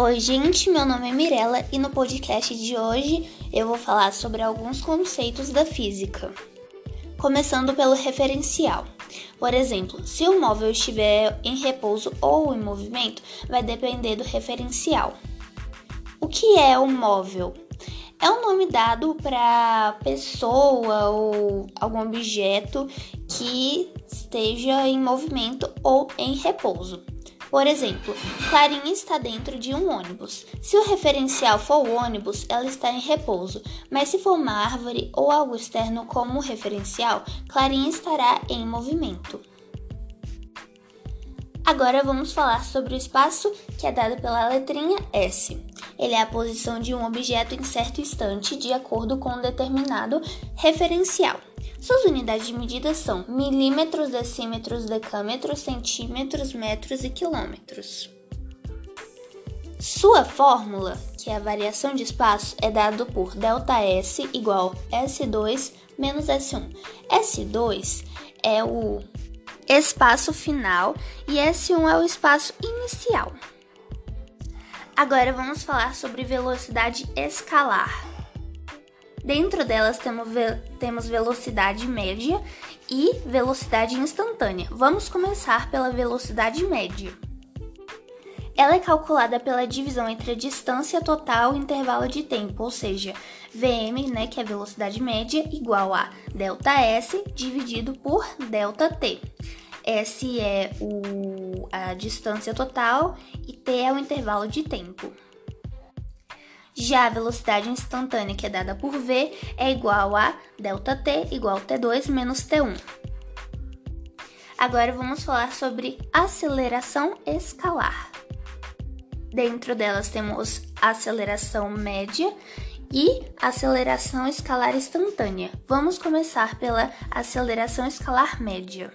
Oi, gente, meu nome é Mirella e no podcast de hoje eu vou falar sobre alguns conceitos da física. Começando pelo referencial. Por exemplo, se o móvel estiver em repouso ou em movimento, vai depender do referencial. O que é um móvel? É um nome dado para pessoa ou algum objeto que esteja em movimento ou em repouso. Por exemplo, Clarinha está dentro de um ônibus. Se o referencial for o ônibus, ela está em repouso, mas se for uma árvore ou algo externo como referencial, Clarinha estará em movimento. Agora vamos falar sobre o espaço que é dado pela letrinha S. Ele é a posição de um objeto em certo instante de acordo com um determinado referencial. Suas unidades de medida são milímetros, decímetros, decâmetros, centímetros, metros e quilômetros. Sua fórmula, que é a variação de espaço, é dado por ΔS igual S2 menos S1. S2 é o espaço final e S1 é o espaço inicial. Agora vamos falar sobre velocidade escalar. Dentro delas temos, ve temos velocidade média e velocidade instantânea. Vamos começar pela velocidade média. Ela é calculada pela divisão entre a distância total e intervalo de tempo, ou seja, Vm, né, que é a velocidade média, igual a ΔS dividido por ΔT. S é o, a distância total e T é o intervalo de tempo. Já a velocidade instantânea, que é dada por V, é igual a ΔT igual a T2 menos T1. Agora vamos falar sobre aceleração escalar. Dentro delas temos aceleração média e aceleração escalar instantânea. Vamos começar pela aceleração escalar média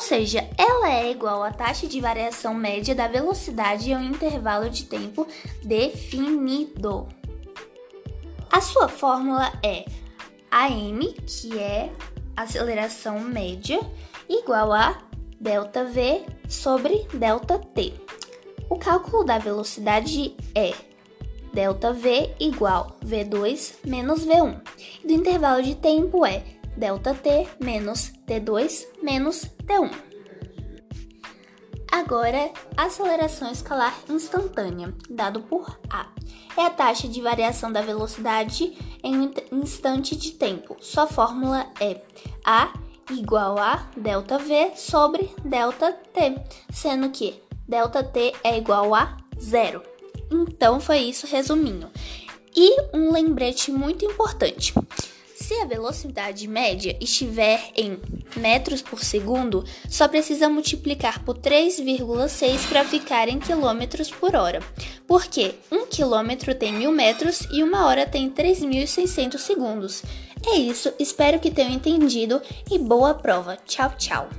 ou seja, ela é igual à taxa de variação média da velocidade em um intervalo de tempo definido. A sua fórmula é AM, que é aceleração média, igual a delta V sobre delta T. O cálculo da velocidade é delta V igual V2 menos V1. E do intervalo de tempo é ΔT menos T2 menos T1. Agora, aceleração escalar instantânea, dado por A. É a taxa de variação da velocidade em um instante de tempo. Sua fórmula é A igual a ΔV sobre ΔT, sendo que ΔT é igual a zero. Então foi isso, resuminho. E um lembrete muito importante. Se a velocidade média estiver em metros por segundo, só precisa multiplicar por 3,6 para ficar em quilômetros por hora, porque um quilômetro tem mil metros e uma hora tem 3.600 segundos. É isso, espero que tenham entendido e boa prova. Tchau, tchau!